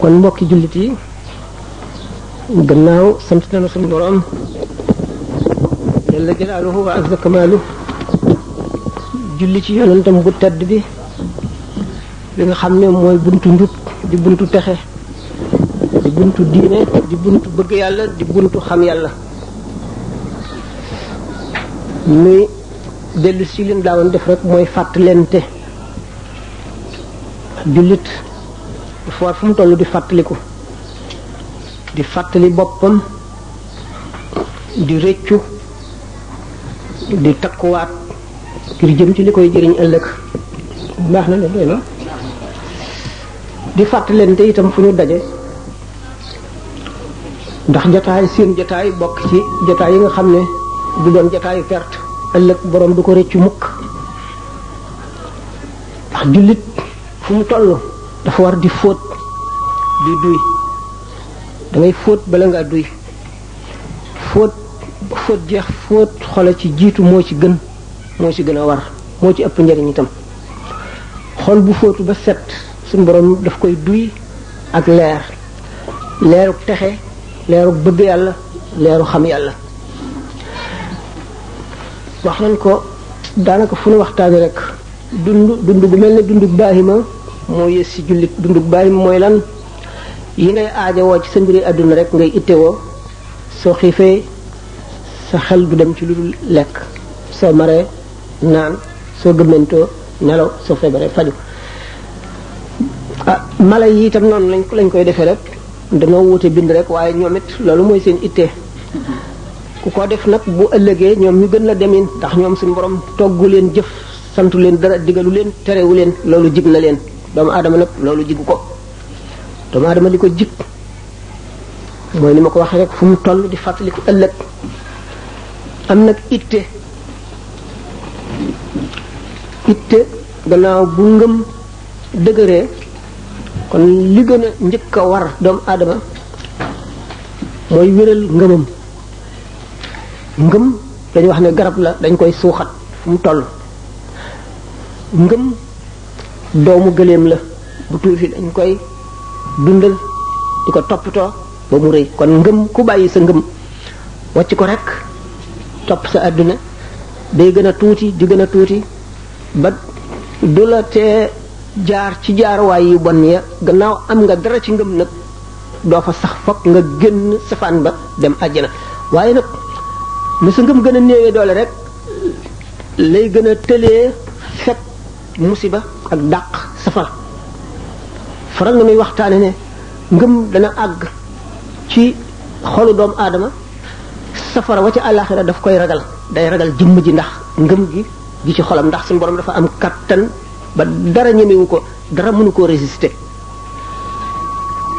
kon mbokki jullit yi gannaaw sant nañu suñu borom jalla jalaaluhu wa azza kamaalu julli ci yonentam bu tedd bi bi nga xam ne mooy buntu njub di buntu texe di buntu diine di buntu bëgg yàlla di buntu xam yàlla nuy dellu si leen daawoon def rek mooy fàttalente jullit dafa war fu mu toll di fàttaliku di fàttali boppam di rëccu di takkuwaat ngir jëm ci li koy jëriñ ëllëg baax na leen doy na di fàttalente itam fu ñu daje ndax jataay seen jataay bokk ci jataay yi nga xam ne du doon jataayu perte ëllëg borom du ko rëccu mukk ndax jullit fu mu toll dafa war di fóot di duy da ngay fóot bala ngaa duy fóot ba fóot jeex fóot xola ci jiitu moo ci gën moo ci gën a war moo ci ëpp njariñ itam xol bu fóotu ba set suñu borom daf koy duy ak leer leeruk texe leeruk bëgg yàlla leeru xam yàlla wax nañ ko daanaka fu nu waxtaane rek dund dund bu mel ne dund baahima moo yées ci jullit dund baahima mooy lan yi ngay aajowoo ci sa mbiri àdduna rek ngay ittewoo soo xiifee sa xel du dem ci lu dul lekk soo maree naan soo gëmmentoo nelaw soo feebaree faju ah mala yi itam noonu lañ ko lañ koy defee rek dañoo wuute bind rek waaye ñoom it loolu mooy seen ittee ku ko def nag bu ëllëgee ñoom ñu gën la demin ndax ñoom suñu borom toggu leen jëf santu leen dara digalu leen terewu leen loolu jig na leen doomu aadama nag loolu jigu ko doomu aadama li ko jig mooy ni ma ko waxee rek fu mu toll di fàttaliku ëllëg am nag itte itte gannaaw bu ngëm dëgëree kon li gën a njëkk a war doomu aadama mooy wéral ngëmam ngëm dañu wax ne garab la dañ koy suuxat fu mu toll ngëm doomu gëléem la bu tuuti dañ koy dundal di ko toppatoo ba mu rëy kon ngëm ku bàyyi sa ngëm wàcc ko rek topp sa àdduna day gën a tuuti di gën a tuuti ba du la tee jaar ci jaaruwaay yu bon ya gannaaw am nga dara ci ngëm nag doo fa sax fokk nga génn safaan ba dem àjjana waaye nag lu sa ngëm gën a néewee doole rek lay gën a tëlee fekk musiba ak dàq safara faral na muy waxtaane ne ngëm dana àgg ci xolu doomu aadama safara wa ca àllaaxira daf koy ragal day ragal jëmm ji ndax ngëm gi gi ci xolam ndax suñu borom dafa am kattan ba dara ñemewu ko dara mënu koo résister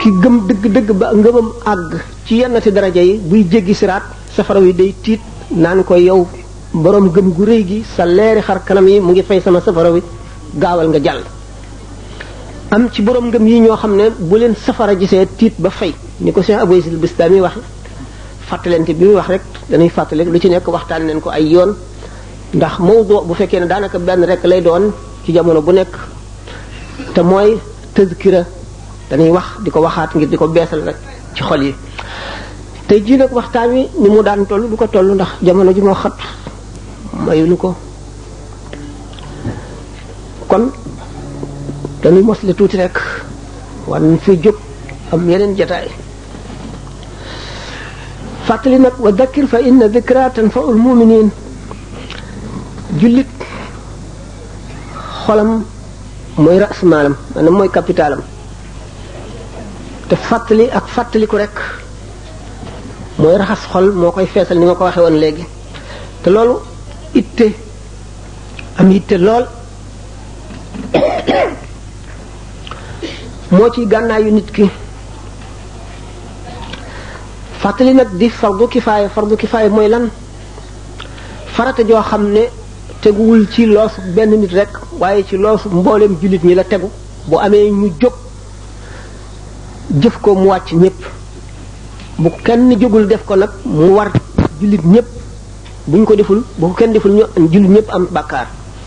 ki gëm dëgg-dëgg ba ngëmam àgg ci yenn ci daraja yi buy jéggi siraat safara wi day tiit naan ko yow borom gëm gu rëy gi sa leeri xar kanam yi mu ngi fay sama safara wi gaawal nga jàll am ci borom ngëm yi ñoo xam ne bu leen safara gisee tiit ba fay ni ko Cheikh Abou Yazid Bistami wax fàttalente bi muy wax rek dañuy fàttali lu ci nekk waxtaan leen ko ay yoon ndax mawdu bu fekkee ne daanaka benn rek lay doon ci jamono bu nekk te mooy tëzkira dañuy wax di ko waxaat ngir di ko beesal rek ci xol yi tey jii nag waxtaan wi ni mu daan toll du ko toll ndax jamono ji moo xat mayuñu ko kon dañuy mosle tuuti rek war nañ fi jóg am yeneen jataay fàttali nag wa dakkir fa inna dikra tanfaul muminin jullit xolam mooy ras maalam maanaam mooy capitalam te fàttali ak fàttaliku rek mooy raxas xol moo koy feesal ni ma ko waxee woon léegi te loolu itte am itte lool moo ci gànnaayu nit ki fàttali nag di fardu kifaaya fardu kifaaya mooy lan farata joo xam ne teguwul ci loosu benn nit rek waaye ci loosu mbooleem jullit ñi la tegu bu amee ñu jóg jëf ko mu wàcc ñépp bu kenn jógul def ko nag mu war jullit ñépp buñ ko deful bu ko kenn deful ñu jullit ñépp am bàkkaar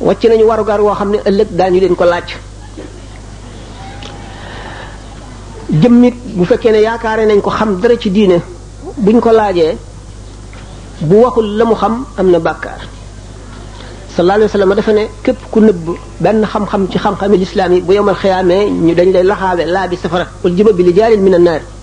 wàcc nañu warugar woo xam ne ëllëg daañu leen ko laaj jëmmit bu fekkee ne yaakaare nañ ko xam dara ci diine buñ ko laajee bu waxul la mu xam am na bàkkaar sallallahu alayhi wa sallam dafa ne képp ku nëbb benn xam-xam ci xam-xami lislaam yi bu yomal xiyaamee ñu dañ lay laxaawe laa bi safara wal jiba bi li jaalin min an naar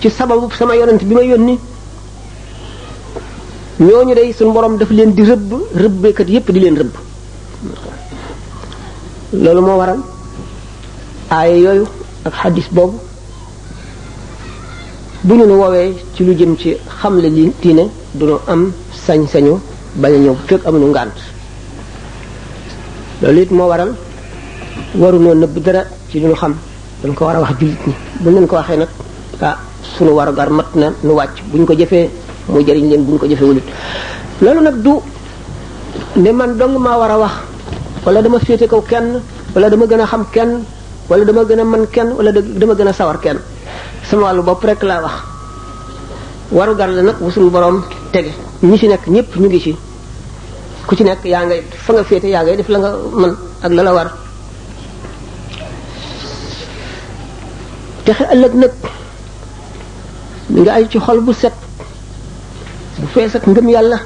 ci sababu sama yonent bi ma yónni ñooñu day suñu borom daf leen di rëbb rëbbeekat yépp di leen rëbb loolu moo waral aaya yooyu ak xadis boobu bu ñu nu woowee ci lu jëm ci xamle li diine duñu am sañ-sañu bañ a ñëw fekk amuñu ngànt loolu it moo waral waruñoo nëbb dara ci lu ñu xam dañ ko war a wax jullit ñi buñ leen ko waxee nag ah sunu warugar mat na nu wàcc buñ ko jëfee mu jëriñ leen buñ ko jëfee wulit loolu nag du ne man dong maa war a wax wala dama féete kaw kenn wala dama gën a xam kenn wala dama gën a man kenn wala dama gën a sawar kenn sama wàllu bopp rek laa wax warugar la nag bu suñu borom tege ñi ci nekk ñëpp ñu ngi ci ku ci nekk yaa ngay fa nga féete yaa ngay def la nga mën ak la la war texe ëllëg nag mi nga ay ci xol bu set bu fees ak ngëm yàlla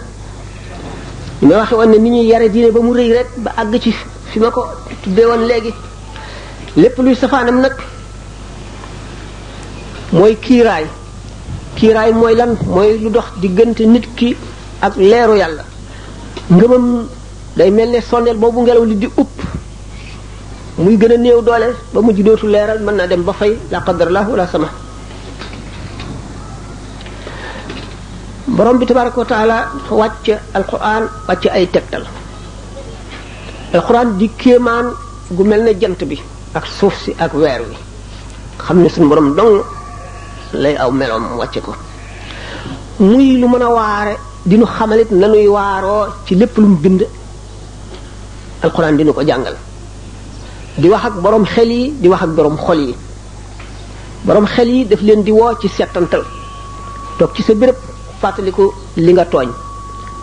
li ma waxe woon ne ni ñuy yare diine ba mu rëy rek ba àgg ci fi ma ko tuddee woon léegi lépp luy safaanam nag mooy kiiraay kiiraay mooy lan mooy lu dox diggante nit ki ak leeru yàlla ngëmam day mel ne sondeel boobu ngelaw li di upp muy gën a néew doole ba mujj dootu leeral mën naa dem ba fay la qadarallah wala sama borom bi tabaraka wa taala dafa wàcc alquran wàcc ay tegtal alquran di kéemaan gu mel ne jant bi ak suuf si ak weer wi xam ne suñu borom dong lay aw meloom wàcce ko muy lu mën a waare dinu xamalit nanuy waaroo ci lépp lu mu bind alquran dinu ko jàngal di wax ak borom xel yi di wax ak borom xol yi borom xel yi daf leen di woo ci settantal toog ci sa béréb fàttaliku li nga tooñ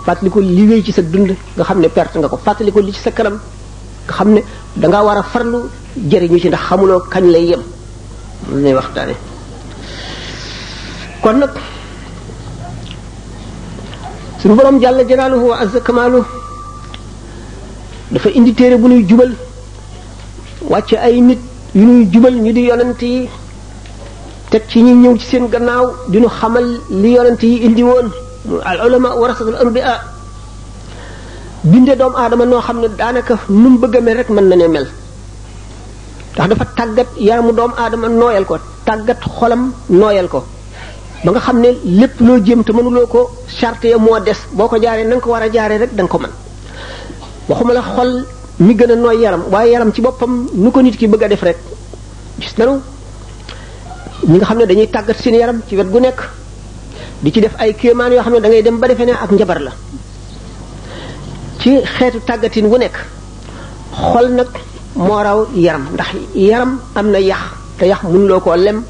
fàttaliku li wéy ci sa dund nga xam ne perte nga ko fàttaliku li ci sa kanam nga xam ne danga war a farlu jëriñu ci ndax xamuloo kañ lay yem lu ñuy waxtaane kon nag suñu borom jàlla jalaaluhu wa azza kamaalu dafa indi téere bu ñuy jubal wàcce ay nit yu ñuy jubal ñu di yonent yi teg ci ñi ñëw ci seen gannaaw di ñu xamal li yonent yi indi woon al ulama warasatul anbiya binde doomu aadama noo xam ne daanaka nu mu bëgg a mel rek mën na ne mel ndax dafa tàggat yaramu doomu aadama nooyal ko tàggat xolam nooyal ko ba nga xam ne lépp loo jëm te mënuloo ko charte ya moo des boo ko jaaree na nga ko war a jaaree rek da nga ko mën waxuma la xol mi gën a nooy yaram waaye yaram ci boppam nu ko nit ki bëgg a def rek gis nanu ñi nga xam ne dañuy tàggat seen yaram ci wet gu nekk di ci def ay kéemaan yoo xam ne da ngay dem ba defee ne ak njabar la ci xeetu tàggatin wu nekk xol nag moo raw yaram ndax yaram am na yax te yax mënuloo koo lem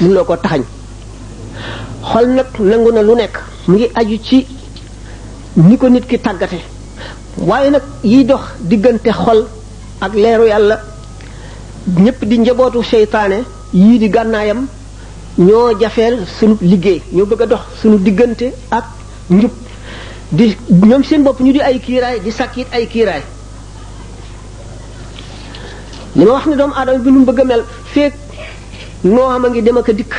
mënuloo koo taxañ xol nag nangu na lu nekk mu ngi aju ci ni ko nit ki tàggate waaye nag yiy dox diggante xol ak leeru yàlla ñépp di njabootu seytaane yii di gànnaayam ñoo jafeel sunu liggéey ñoo bëgg a dox sunu diggante ak njub di ñoom seen bopp ñu di ay kiiraay di sàkk it ay kiiraay li ma wax ne doomu aadama bi nu mu bëgg a mel feek noo xam a ngi dem ak a dikk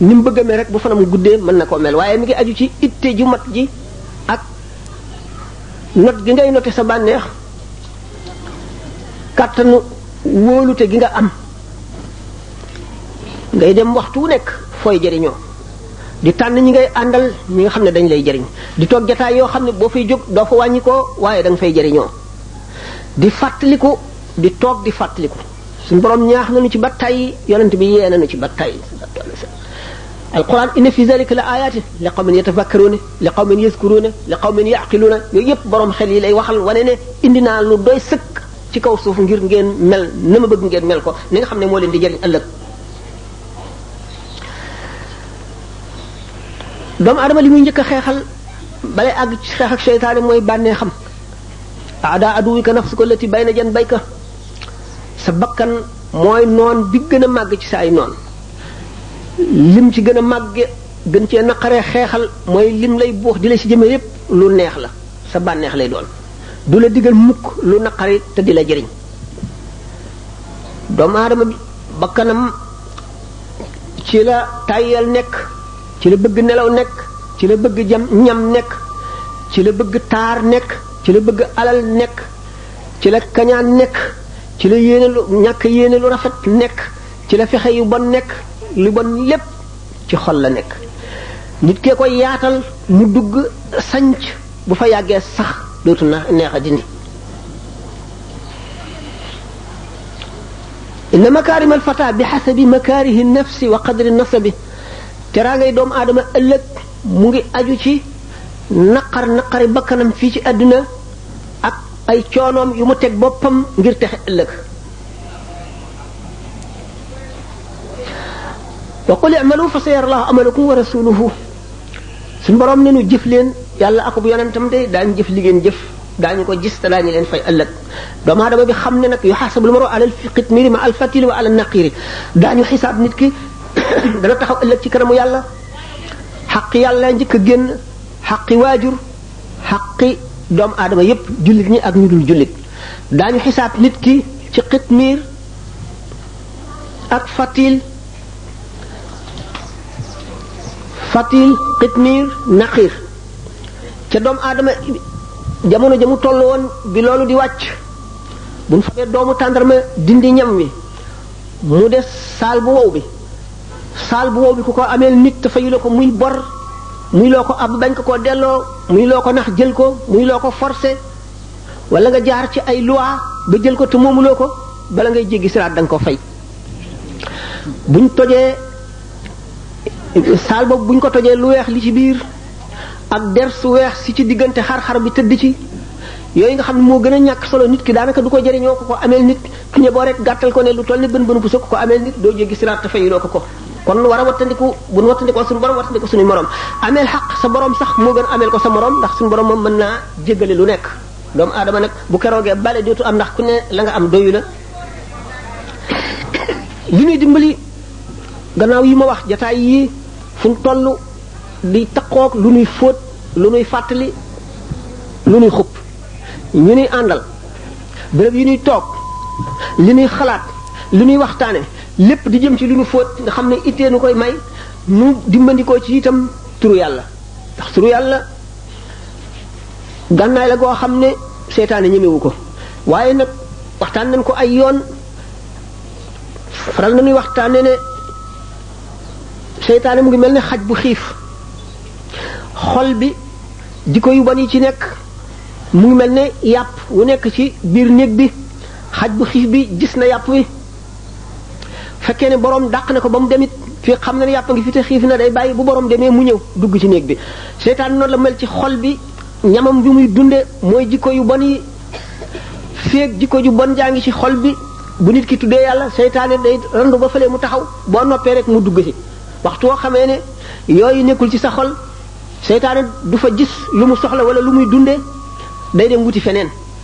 ni mu bëgg a mel rek bu fanam guddee mën na koo mel waaye mi ngi aju ci itte ju mat ji ak not gi ngay note sa bànneex kàttanu wóolute gi nga am ngay dem waxtu wu nekk fooy jëriñoo di tànn ñi ngay àndal ñi nga xam ne dañ lay jëriñ di toog jataay yoo xam ne boo fay jóg doo fa wàññi ko waaye da nga fay jëriñoo di fàttaliku di toog di fàttaliku suñu borom ñaax nañu ci ba tey yonent bi yee nañu ci ba tey alquran inna fi zalika la ayatin li qawmin yatafakkaruna li qawmin yazkuruna li qawmin yaqiluna yooyu yëpp borom xel yi lay waxal wane ne indi naa lu doy sëkk ci kaw suuf ngir ngeen mel na ma bëgg ngeen mel ko ni nga xam ne moo leen di jëriñ ëllëg doomu adama li muy njëkk a xeexal balay àgg ci xeex ak seytaane mooy bànnee xam aada aduwika nafsuka lati bayna jan bayka sa bakkan mooy noon bi gën a màgg ci sa ay noon lim ci gën a màgge gën cee naqaree xeexal mooy lim lay buux di la ci jëme yépp lu neex la sa bànneex lay doon du la digal mukk lu naqari te di la jëriñ doomu aadama bi bakkanam ci la tàyyal nekk ci la bëgg nelaw nekk ci la bëgg jam ñam nekk ci la bëgg taar nekk ci la bëgg alal nekk ci la kañaan nekk ci la yéene lu ñàkk yéene lu rafet nekk ci la fexe yu bon nekk lu bon lépp ci xol la nekk nit kee koy yaatal mu dugg sanc bu fa yàggee sax dootu na neex a dindi inna makaarima alfata bi xasabi makaarihi nafsi wa qadri nasabi teraa ngay doomu aadama ëllëg mu ngi aju ci naqar naqari bakkanam fii ci àdduna ak ay coonoom yu mu teg boppam ngir texe ëllëg wa qul i'malu fa sayara allahu amalakum wa rasuluhu suñu borom ne nu jëf leen yàlla ak bu yonentam de daañu jëf li ngeen jëf daañu ko gis te daañu leen fay ëllëg doomu aadama bi xam ne nag yu xaasabul maru alal qitmiri ma al fatili wa alal naqiri daañu xisaab nit ki dana taxaw ëllëg ci kanamu yàlla xaqi yàlla njëkk a génn xaqi waajur xaqi doomu aadama yépp jullit ñi ak ñu dul jullit daañu xisaab nit ki ci qitmir ak fatil fatil xitmiir naqiir ca doomu aadama jamono ja mu toll woon bi loolu di wàcc bu ñu fabee doomu tàndarma dindi ñam wi mu des saal bu wow bi saal bu wow bi ku ko ameel nit te fayu la ko muy bor muy loo ko ab bañ ko koo delloo muy loo ko nax jël ko muy loo ko forcé wala nga jaar ci ay loi ba jël ko te moomuloo ko bala ngay jéggi siraat da nga ko fay buñ tojee saal boobu buñ ko tojee lu weex li ci biir ak der su weex si ci diggante xar-xar bi tëdd ci yooyu nga xam ne moo gën a ñàkk solo nit ki daanaka du ko jëriñoo ko ko ameel nit ki ñe boo rek gàttal ko ne lu toll ni bën bën bu sëkk ko ameel nit doo jéggi siraat te fayiloo ko ko kon lu war a wattandiku bu nu wattandikoo suñu borom wattandiku suñu morom ameel xaq sa borom sax moo gën ameel ko sa morom ndax suñu borom moom mën naa jéggale lu nekk doomu aadama nag bu keroogee bale dootu am ndax ku ne la nga am doyu la li ñuy dimbali gannaaw yi ma wax jataay yi fu ñu toll di takkoog lu nuy fóot lu nuy fàttali lu nuy xub ñu nuy àndal béréb yi nuy toog li nuy xalaat li nuy waxtaane lépp di jëm ci lu nu fóot nga xam ne ittee nu koy may nu dimbandikoo ci itam turu yàlla ndax turu yàlla gànnaay la goo xam ne seytaane ñemewu ko waaye nag waxtaan nañ ko ay yoon faral nañuy waxtaane ne seytaane mu ngi mel ne xaj bu xiif xol bi jikko yu bon yi ci nekk mu ngi mel ne yàpp wu nekk ci biir néeg bi xaj bu xiif bi gis na yàpp wi fekkee ne borom dàq na ko ba mu demit fii xam na ne yàpp ngi fi te xiif na day bàyyi bu borom demee mu ñëw dugg ci néeg bi seytaan noonu la mel ci xol bi ñamam bi muy dunde mooy jikko yu bon yi féeg jikko ju bon jaa ngi ci xol bi bu nit ki tuddee yàlla seytaane day randu ba fële mu taxaw boo noppee rek mu dugg si waxtu woo xamee ne yooyu nekkul ci sa xol seytaane du fa gis lu mu soxla wala lu muy dunde day dem wuti feneen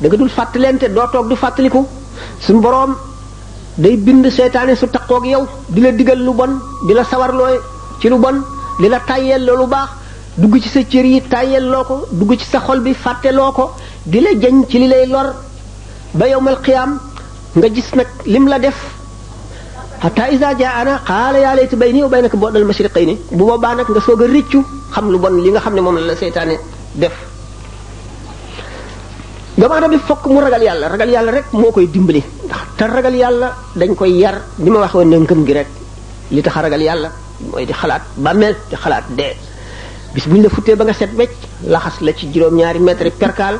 da nga dul fàttalente doo toog di fàttaliku suñu boroom day bind seytaane su taqoog yow di la digal lu bon di la sawarlooy ci lu bon di la tàyyeel lu baax dugg ci sa cër yi tàyyeel loo ko dugg ci sa xol bi fàtte loo ko di la jañ ci li lay lor ba yowmal qiyaam nga gis nag lim la def hatta iza jaana qaala yaa layta bayni wa baynaka bu'dal mashriqayni bu boobaa nag nga soog a rëccu xam lu bon li nga xam ne moom la la seytaane def doomu aadama bi fokk mu ragal yàlla ragal yàlla rek moo koy dimbali ndax te ragal yàlla dañ koy yar ni ma waxee woon ne ngëm gi rek li tax a ragal yàlla mooy di xalaat bàmmeel di xalaat dee bis bu ñu la futtee ba nga set wecc laxas la ci juróom-ñaari mètre perkaal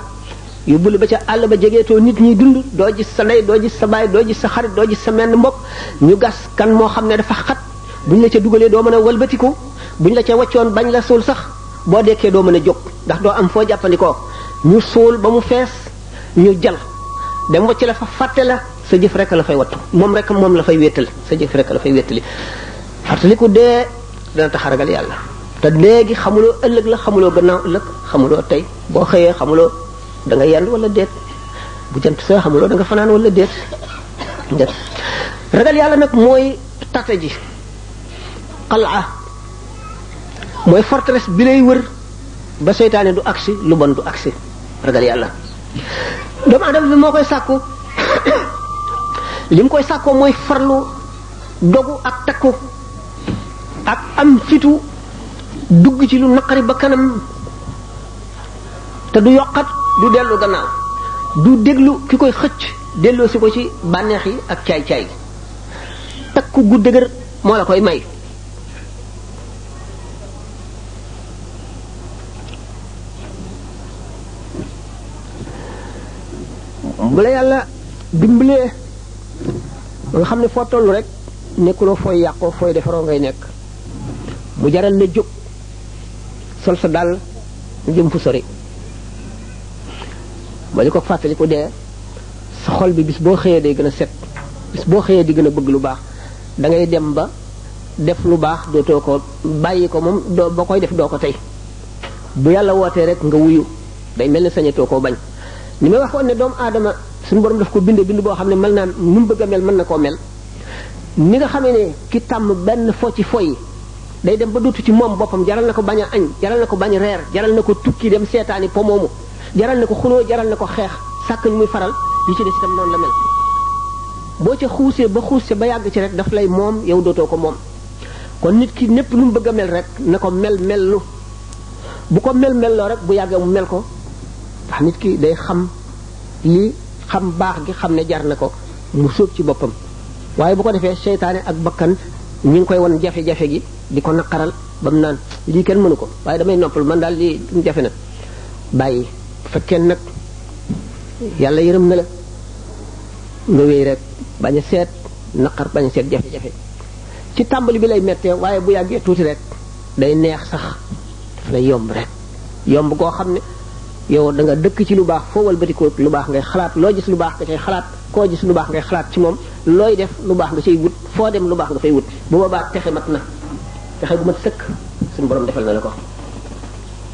yóbbu la ba ca àll ba jegeetoo nit ñi dund doo gis sa ndey doo gis sa baay doo gis sa xarit doo gis sa menn mbokk ñu gas kan moo xam ne dafa xat buñ la ca dugalee doo mën a walbatiku buñ la ca waccoon bañ la suul sax boo dekkee doo mën a jóg ndax doo am foo jàppandikoo ñu suul ba mu fees ñu jal dem wacc la fa fàtte la sa jëf rek la fay wattu moom rek moom la fay wéttali sa jëf rek la fay wéttali fàttaliku dee dana tax a ragal yàlla te léegi xamuloo ëllëg la xamuloo gannaaw ëllëg xamuloo tey boo xëyee xamuloo da nga yendu wala déet bu jant soo xamuloo da nga fanaan wala déet ragal yàlla nag mooy tata ji xalaa mooy forteresse bi lay wër ba seytaane du agsi lu bon du agsi ragal yàlla doomu adama bi moo koy sàkku li mu koy sàkkoo mooy farlu dogu ak takku ak am fitu dugg ci lu naqari ba kanam te du yokkat du dellu gannaaw du déglu ki koy xëcc delloo si ko ci bànneex yi ak caay-caay takku gu dëgër moo la koy may bu la yàlla dimbalee nga xam ne foo toll rek nekkuloo fooy yàqoo fooy defaroo ngay nekk mu jaral la jóg sol sa dàll jëm fu sori ba di ko fàttali ko dee sa xol bi bis boo xëyee day gën a set bis boo xëyee di gën a bëgg lu baax da ngay dem ba def lu baax dootoo ko bàyyi ko moom doo ba koy def doo ko tey bu yàlla wootee rek nga wuyu day mel ni sañatoo koo bañ ni may waxoon ne doomu aadama suñu borom daf ko binde bind boo xam ne mën naa nu mu bëgg a mel mën na koo mel ni nga xamee ne ki tàmm benn fo ci foy day dem ba duutu ci moom boppam jaral na ko bañ a añ jaral na ko bañ a reer jaral na ko tukki dem seetaani po moomu jaral na ko xuloo jaral na ko xeex sàkk ñu muy faral yi ci des itam noonu la mel boo ca xuusee ba xuus ca ba yàgg ci rek daf lay moom yow dootoo ko moom kon nit ki népp lu mu bëgg a mel rek na ko mel mel lu bu ko mel mel loo rek bu yàggee mu mel ko ndax nit ki day xam li xam baax gi xam ne jar na ko mu sóob ci boppam waaye bu ko defee seytaane ak bakkan ñu ngi koy won jafe-jafe gi di ko naqaral ba mu naan lii kenn mënu ko waaye damay noppal man daal lii jafe na bàyyi bu fekkee nag yàlla yërëm na la nga wéy rek bañ a seet naqar bañ a seet jafe-jafe ci tàmbali bi lay mettee waaye bu yàggee tuuti rek day neex sax daf lay yomb rek yomb koo xam ne yow da nga dëkk ci lu baax foo walbatikoot lu baax ngay xalaat loo gis lu baax nga cay xalaat koo gis lu baax ngay xalaat ci moom looy def lu baax nga cay wut foo dem lu baax nga fay wut bu boobaa texe mat na texe bu mat sëkk suñu borom defal na la ko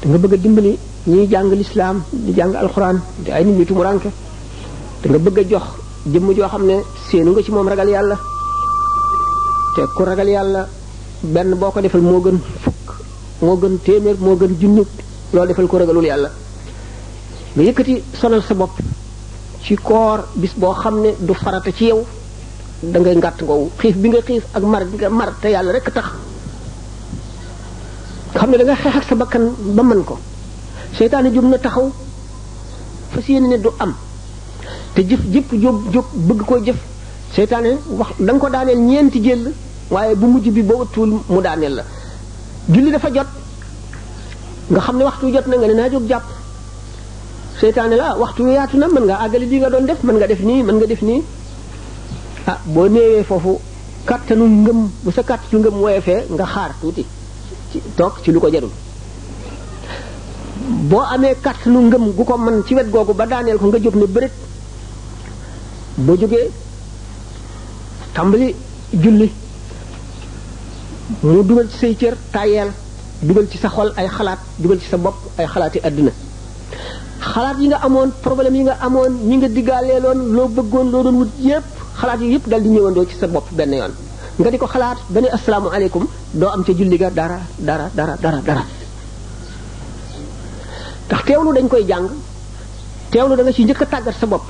te nga bëgg a dimbali ñuy jàng lislaam di jàng alxuraan di ay nit ñu tumuranke te nga bëgg a jox jëmm joo xam ne séenu nga ci moom ragal yàlla te ku ragal yàlla benn boo ko defal moo gën fukk moo gën téeméer moo gën junni loolu defal ko ragalul yàlla nga yëkkati sonal sa bopp ci koor bis boo xam ne du farata ci yow da ngay ngàtt ngoowu xiif bi nga xiif ak mar bi nga mar te yàlla rek tax xam ne da nga xeex ak sa bakkan ba mën ko seytaane jóg na taxaw fas yéene ne du am te jëf jëpp jóg jóg bëgg koo jëf seytaane wax da nga ko daaneel ñeenti jël waaye bu mujj bi boo wëttuwul mu daaneel la julli dafa jot nga xam ne waxtu jot na nga ne naa jóg jàpp seytaane la waxtu wi yaatu na mën nga àggali lii nga doon def mën nga def nii mën nga def nii ah boo néewee foofu kàttanu ngëm bu sa kàttanu ngëm woyefee nga xaar tuuti ci toog ci lu ko jarul boo amee kàttanu ngëm gu ko man ci wet googu ba daaneel ko nga jóg ne bërit boo jógee tàmbali julli mu dugal ci say cër tàyyeel dugal ci sa xol ay xalaat dugal ci sa bopp ay xalaati àddina xalaat yi nga amoon problème yi nga amoon ñi nga diggaalee loon loo bëggoon loo doon wut yépp xalaat yi yépp dal di ñëwandoo ci sa bopp benn yoon nga di ko xalaat ba ne asalaamaaleykum doo am ca julli ga dara dara dara dara dara ndax teewlu dañ koy jàng teewlu da nga ci njëkk a tàggat sa bopp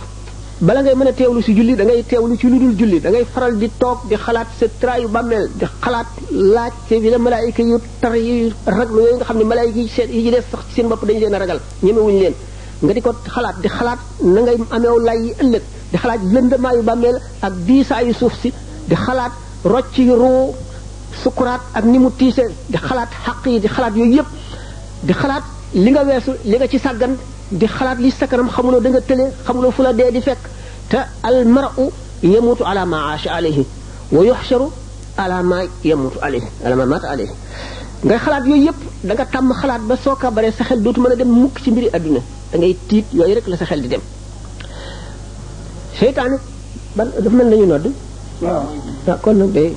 bala ngay mën a teewlu si julli da ngay teewlu ci lu dul julli da ngay faral di toog di xalaat sa traayu bàmmeel di xalaat laaj te bi la malaayika yu tar yi raglu yooyu nga xam ne malaayika yi seen yi ci des sax ci seen bopp dañu leen a ragal ñemewuñu leen nga di ko xalaat di xalaat na ngay ameew lay yi ëllëg di xalaat lëndëmaayu bàmmeel ak diisaayu suuf si di xalaat rocc yu ruu sukuraat ak ni mu tiise di xalaat xaq yi di xalaat yooyu yëpp di xalaat li nga weesu li nga ci sàggan di xalaat li sa kanam xamuloo da nga tële xamuloo fu la dee di fekk te almaru yamutu ala ma aasha alayhi wa yuxsharu ala ma yamutu alayhi ala ma maata alayhi ngay xalaat yooyu yëpp da nga tàmm xalaat ba soo kabaree sa xel dootu mën a dem mukk ci mbiri àdduna da ngay tiit yooyu rek la sa xel di dem seytaane ban dafa mel nañu nodd waaw ah kon nag day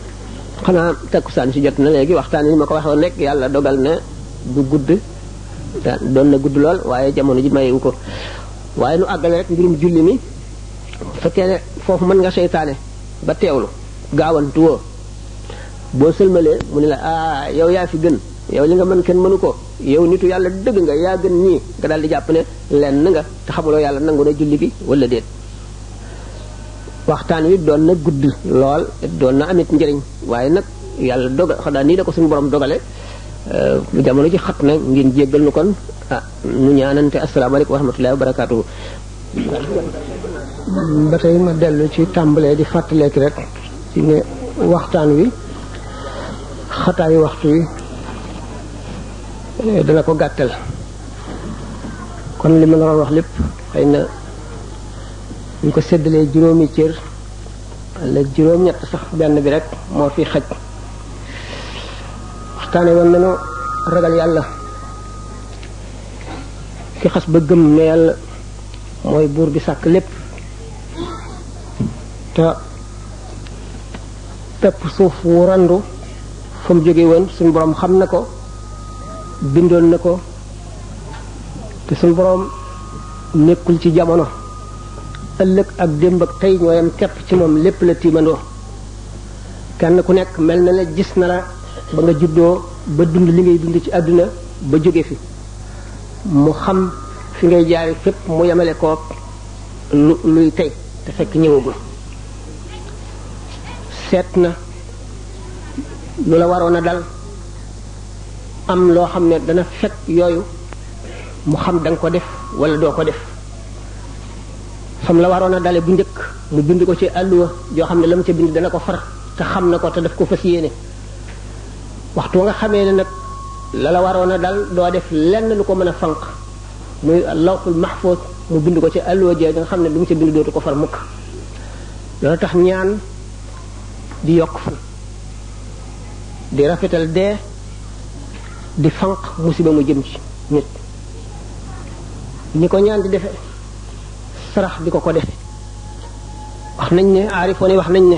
xanaa takkusaan si jot na léegi waxtaan yi ma ko waxoon rek yàlla dogal na du gudd da- doon na gudd lool waaye jamono ji mayewu ko waaye nu àggale rek mbirum julli mi bu fekkee ne foofu mën nga seytaane ba teewlu gaawantu woo boo sëlmalee mu ne la ah yow yaa fi gën yow li nga mën kenn mënu ko yow nitu yàlla dëgg nga yaa gën ñii nga daal di jàpp ne lenn nga te xamuloo yàlla nangu na julli gi wala déet waxtaan wi doon na gudd lool doon na amit njëriñ waaye nag yàlla dogal xanaa nii la ko suñu borom dogale jamono ji xat na ngeen jéggal nu kon ah nu ñaanante asalaamaaleykum wa rahmatullahi wa barakaatuhu ba tey ma dellu ci tàmbalee di fàttaleeki rek ci ne waxtaan wi xataayu waxtu wi eh, dana ko gàttal kon li ma naroon wax lépp xëy na ñu ko séddalee juróomi cër wala juróom-ñett sax benn bi rek moo fi xaj waxtaane woon nañu ragal yàlla ki xas ba gëm ne yàlla mooy buur bi sàkk lépp te pepp suuf wu randu fa mu jóge woon suñu borom xam na ko bindoon na ko te suñu borom nekkul ci jamono ëllëg ak démb ak tey ñooyam képp ci moom lépp la tiimandoo kenn ku nekk mel na la gis na la ba nga juddoo ba dund li ngay dund ci àdduna ba jóge fi mu xam fi ngay jaare fépp mu yemale koog lu luy tey te fekk ñëwagul seet na lu la waroon a dal am loo xam ne dana fekk yooyu mu xam da nga ko def wala doo ko def fam la waroon a dale bu njëkk mu bind ko ci àlluwa joo xam ne la mu ca bind dana ko far te xam na ko te daf ko fas yéene waxtu nga xamee ne nag la la waroon a dal doo def lenn lu ko mën a fanq muy lawxul mahfuz mu bind ko ci alluwa jee nga xam ne lu mu ca bind dootu ko far mukk loolu tax ñaan di yokk fan di rafetal dee di fanq musiba mu jëm ci nit ni ko ñaan di defe sarax di ko ko defe wax nañ ne aarifoon yi wax nañ ne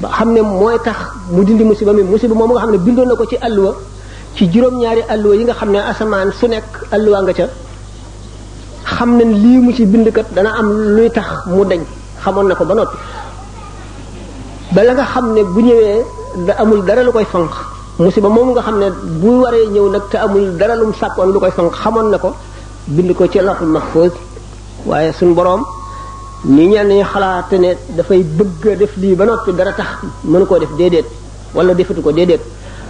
ba xam ne mooy tax mu dindi musiba mi musiba moom nga xam ne bindoon na ko ci alluwa ci juróom-ñaari alluwa yi nga xam ne asamaan su nekk alluwa nga ca xam ne lii mu ci bind kat dana am luy tax mu dañ xamoon na ko ba noppi bala nga xam ne bu ñëwee da amul dara lu koy fanq musiba moom nga xam ne bu waree ñëw nag te amul dara lum sàkkoon lu koy fanq xamoon na ko bind ko ci lawhul mahfuz waaye suñ boroom ni ñenn ñi xalaate ne dafay bëgg a def lii ba noppi dara tax mënu koo def déedéet wala defatu ko déedéet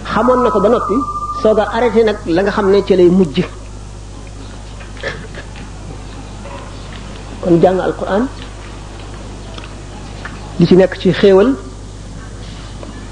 xamoon na ko ba noppi soog a arrêté nag la nga xam ne ci lay mujj kon jàng alquran li ci nekk ci xéewal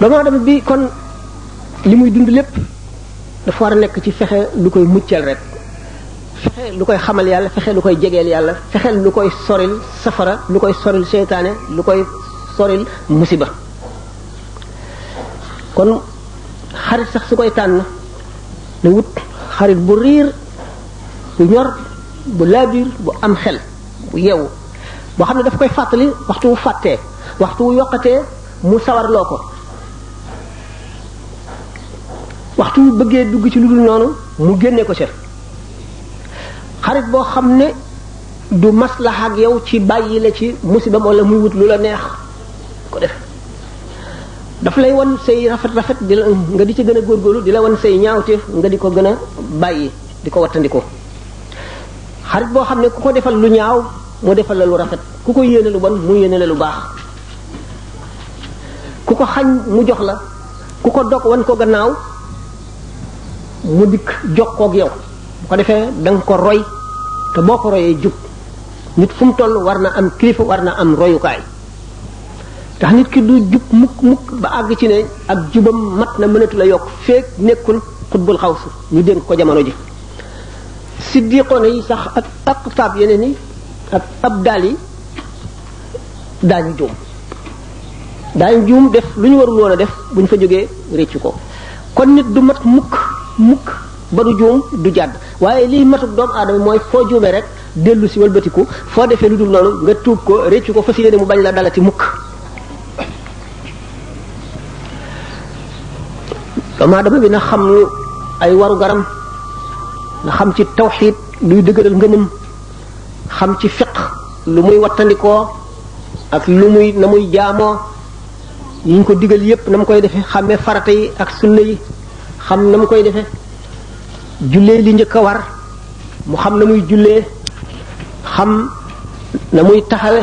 doomu aadama bi kon li muy dund lépp dafa war a nekk ci fexe lu koy muccal rek fexe lu koy xamal yàlla fexe lu koy jegeel yàlla fexe lu koy soril safara lu koy soril seytaane lu koy soril musiba kon xarit sax su koy tànn na wut xarit bu riir bu ñor bu laabiir bu am xel bu yeewu boo xam ne daf koy fàttali waxtu wu fàttee waxtu wu yokkatee mu sawarloo ko waxtu wu bëggee dugg ci lu dul noonu mu génne ko ca xarit boo xam ne du maslaha ak yow ci bàyyi la ci musiba wala muy wut lu la neex ko def daf lay wan say rafet rafet di la nga di ci gën a góorgóorlu di la wan say ñaawteef nga di ko gën a bàyyi di ko wattandiku xarit boo xam ne ku ko defal lu ñaaw mu defal la lu rafet ku ko yéene lu bon mu yéene la lu baax ku ko xañ mu jox la ku ko dog wan ko gannaaw mu dikk jox koog yow bu ko defee da nga ko roy te boo ko royee jub nit fu mu toll war na am kilifa war na am royukaay ndax nit ki du jub mukk mukk ba àgg ci ne ak jubam mat na mënatu la yokk feek nekkul xutbul xawsu ñu dénk ko jamono ji siddiqoona yi sax ak aqtaab yeneen yi ak abdaal yi daañu juum daañu juum def lu ñu warul woon a def bu ñu fa jógee réccu ko kon nit du mat mukk mukk ba du juum du jàdd waaye liy matuk doomu aadama mooy foo juumee rek dellu si walbatiku foo defee lu dul noonu nga tuub ko réccu ko fas yéene mu bañ la dalati mukk doomu aadama bi na xam ay waru garam na xam ci tawxiid luy dëgëral ngëmam xam ci fiq lu muy wattandikoo ak lu muy na muy jaamoo yi ñu ko digal yépp na mu koy defe xàmmee farata yi ak sunna yi xam na mu koy defe jullee li njëkk a war mu xam na muy jullee xam na muy taxawe